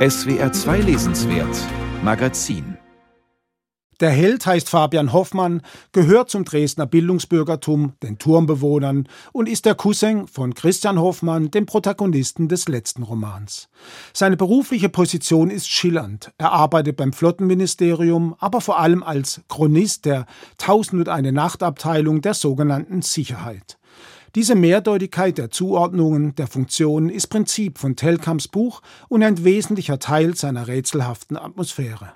SWR 2 Lesenswert Magazin der Held heißt Fabian Hoffmann, gehört zum Dresdner Bildungsbürgertum, den Turmbewohnern und ist der Cousin von Christian Hoffmann, dem Protagonisten des letzten Romans. Seine berufliche Position ist schillernd. Er arbeitet beim Flottenministerium, aber vor allem als Chronist der Tausend und eine Nachtabteilung der sogenannten Sicherheit. Diese Mehrdeutigkeit der Zuordnungen der Funktionen ist Prinzip von Telkams Buch und ein wesentlicher Teil seiner rätselhaften Atmosphäre.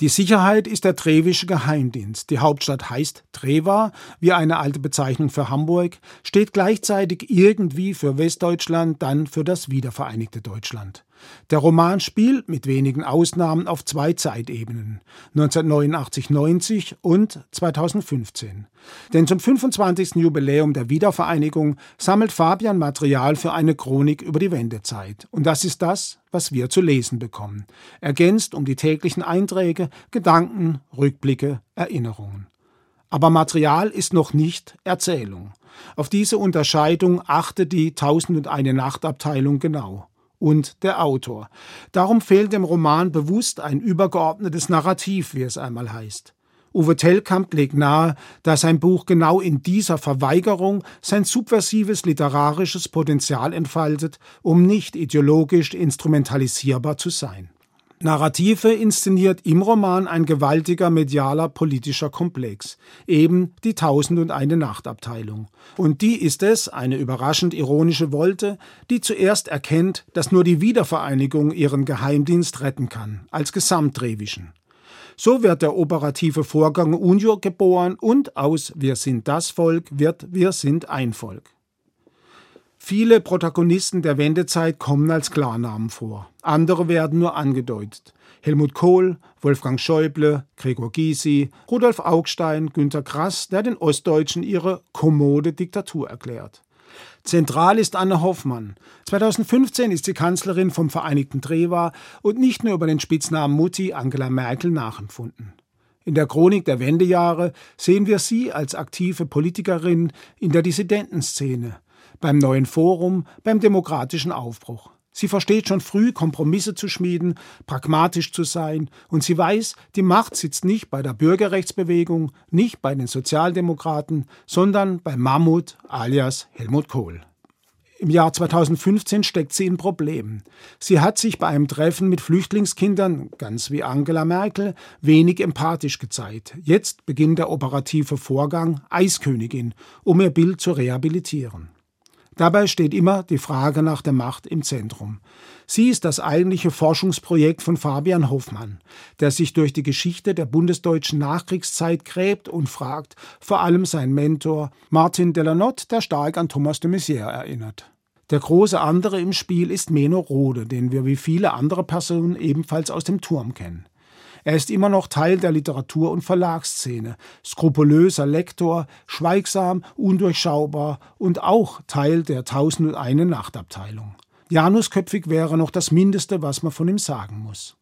Die Sicherheit ist der Trevische Geheimdienst. Die Hauptstadt heißt Treva, wie eine alte Bezeichnung für Hamburg, steht gleichzeitig irgendwie für Westdeutschland, dann für das wiedervereinigte Deutschland. Der Roman spielt mit wenigen Ausnahmen auf zwei Zeitebenen, 1989-90 und 2015. Denn zum 25. Jubiläum der Wiedervereinigung sammelt Fabian Material für eine Chronik über die Wendezeit. Und das ist das, was wir zu lesen bekommen, ergänzt um die täglichen Einträge, Gedanken, Rückblicke, Erinnerungen. Aber Material ist noch nicht Erzählung. Auf diese Unterscheidung achtet die 1001 Nacht Abteilung genau und der Autor. Darum fehlt dem Roman bewusst ein übergeordnetes Narrativ, wie es einmal heißt. Uwe Tellkamp legt nahe, dass sein Buch genau in dieser Verweigerung sein subversives literarisches Potenzial entfaltet, um nicht ideologisch instrumentalisierbar zu sein. Narrative inszeniert im Roman ein gewaltiger medialer politischer Komplex, eben die Tausend und eine Nachtabteilung. Und die ist es, eine überraschend ironische Wolte, die zuerst erkennt, dass nur die Wiedervereinigung ihren Geheimdienst retten kann, als Gesamtrevischen. So wird der operative Vorgang Unio geboren und aus Wir sind das Volk wird Wir sind ein Volk. Viele Protagonisten der Wendezeit kommen als Klarnamen vor. Andere werden nur angedeutet. Helmut Kohl, Wolfgang Schäuble, Gregor Gysi, Rudolf Augstein, Günter Grass, der den Ostdeutschen ihre kommode Diktatur erklärt. Zentral ist Anne Hoffmann. 2015 ist sie Kanzlerin vom Vereinigten Trewa und nicht nur über den Spitznamen Mutti Angela Merkel nachempfunden. In der Chronik der Wendejahre sehen wir sie als aktive Politikerin in der Dissidentenszene, beim neuen Forum, beim demokratischen Aufbruch. Sie versteht schon früh, Kompromisse zu schmieden, pragmatisch zu sein, und sie weiß, die Macht sitzt nicht bei der Bürgerrechtsbewegung, nicht bei den Sozialdemokraten, sondern bei Mammut alias Helmut Kohl. Im Jahr 2015 steckt sie in Problemen. Sie hat sich bei einem Treffen mit Flüchtlingskindern, ganz wie Angela Merkel, wenig empathisch gezeigt. Jetzt beginnt der operative Vorgang Eiskönigin, um ihr Bild zu rehabilitieren. Dabei steht immer die Frage nach der Macht im Zentrum. Sie ist das eigentliche Forschungsprojekt von Fabian Hoffmann, der sich durch die Geschichte der bundesdeutschen Nachkriegszeit gräbt und fragt, vor allem sein Mentor Martin Delanotte, der stark an Thomas de Maizière erinnert. Der große andere im Spiel ist Meno Rode, den wir wie viele andere Personen ebenfalls aus dem Turm kennen. Er ist immer noch Teil der Literatur- und Verlagsszene, skrupulöser Lektor, schweigsam, undurchschaubar und auch Teil der Tausend und eine Nachtabteilung. Janusköpfig wäre noch das Mindeste, was man von ihm sagen muss.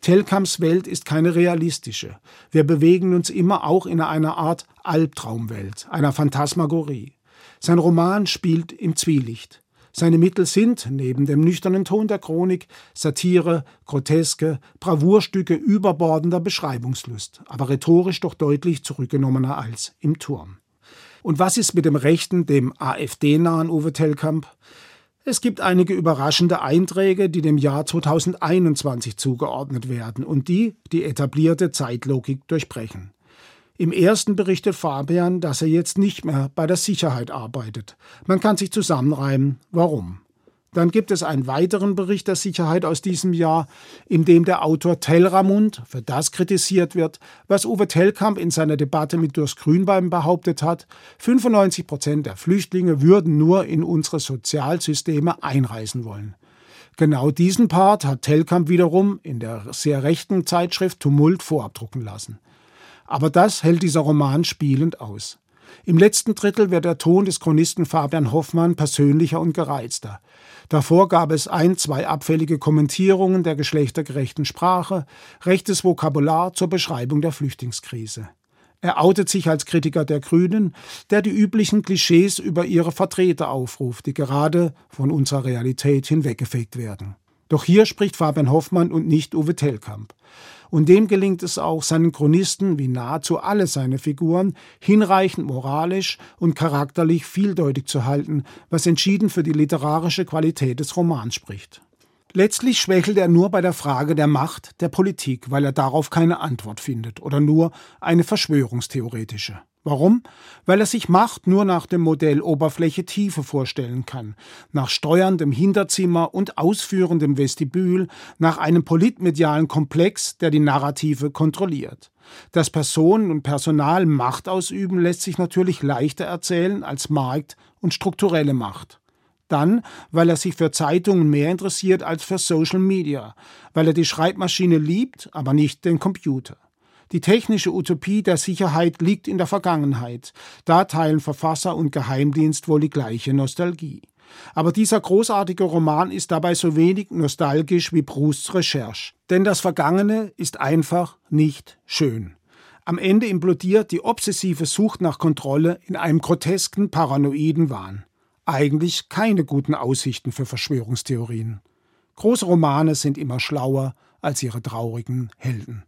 Telkams Welt ist keine realistische. Wir bewegen uns immer auch in einer Art Albtraumwelt, einer Phantasmagorie. Sein Roman spielt im Zwielicht. Seine Mittel sind, neben dem nüchternen Ton der Chronik, Satire, Groteske, Bravourstücke überbordender Beschreibungslust, aber rhetorisch doch deutlich zurückgenommener als im Turm. Und was ist mit dem rechten, dem AfD-nahen Uwe Tellkamp? Es gibt einige überraschende Einträge, die dem Jahr 2021 zugeordnet werden und die die etablierte Zeitlogik durchbrechen. Im ersten berichtet Fabian, dass er jetzt nicht mehr bei der Sicherheit arbeitet. Man kann sich zusammenreimen, warum. Dann gibt es einen weiteren Bericht der Sicherheit aus diesem Jahr, in dem der Autor Tellramund für das kritisiert wird, was Uwe Tellkamp in seiner Debatte mit Durst Grünbein behauptet hat. 95 Prozent der Flüchtlinge würden nur in unsere Sozialsysteme einreisen wollen. Genau diesen Part hat Tellkamp wiederum in der sehr rechten Zeitschrift Tumult vorabdrucken lassen. Aber das hält dieser Roman spielend aus. Im letzten Drittel wird der Ton des Chronisten Fabian Hoffmann persönlicher und gereizter. Davor gab es ein, zwei abfällige Kommentierungen der geschlechtergerechten Sprache, rechtes Vokabular zur Beschreibung der Flüchtlingskrise. Er outet sich als Kritiker der Grünen, der die üblichen Klischees über ihre Vertreter aufruft, die gerade von unserer Realität hinweggefegt werden. Doch hier spricht Fabian Hoffmann und nicht Uwe Tellkamp. Und dem gelingt es auch, seinen Chronisten, wie nahezu alle seine Figuren, hinreichend moralisch und charakterlich vieldeutig zu halten, was entschieden für die literarische Qualität des Romans spricht. Letztlich schwächelt er nur bei der Frage der Macht der Politik, weil er darauf keine Antwort findet oder nur eine verschwörungstheoretische. Warum? Weil er sich Macht nur nach dem Modell Oberfläche Tiefe vorstellen kann, nach steuerndem Hinterzimmer und ausführendem Vestibül, nach einem politmedialen Komplex, der die Narrative kontrolliert. Dass Personen und Personal Macht ausüben, lässt sich natürlich leichter erzählen als Markt und strukturelle Macht. Dann, weil er sich für Zeitungen mehr interessiert als für Social Media, weil er die Schreibmaschine liebt, aber nicht den Computer. Die technische Utopie der Sicherheit liegt in der Vergangenheit. Da teilen Verfasser und Geheimdienst wohl die gleiche Nostalgie. Aber dieser großartige Roman ist dabei so wenig nostalgisch wie Prousts Recherche. Denn das Vergangene ist einfach nicht schön. Am Ende implodiert die obsessive Sucht nach Kontrolle in einem grotesken, paranoiden Wahn. Eigentlich keine guten Aussichten für Verschwörungstheorien. Große Romane sind immer schlauer als ihre traurigen Helden.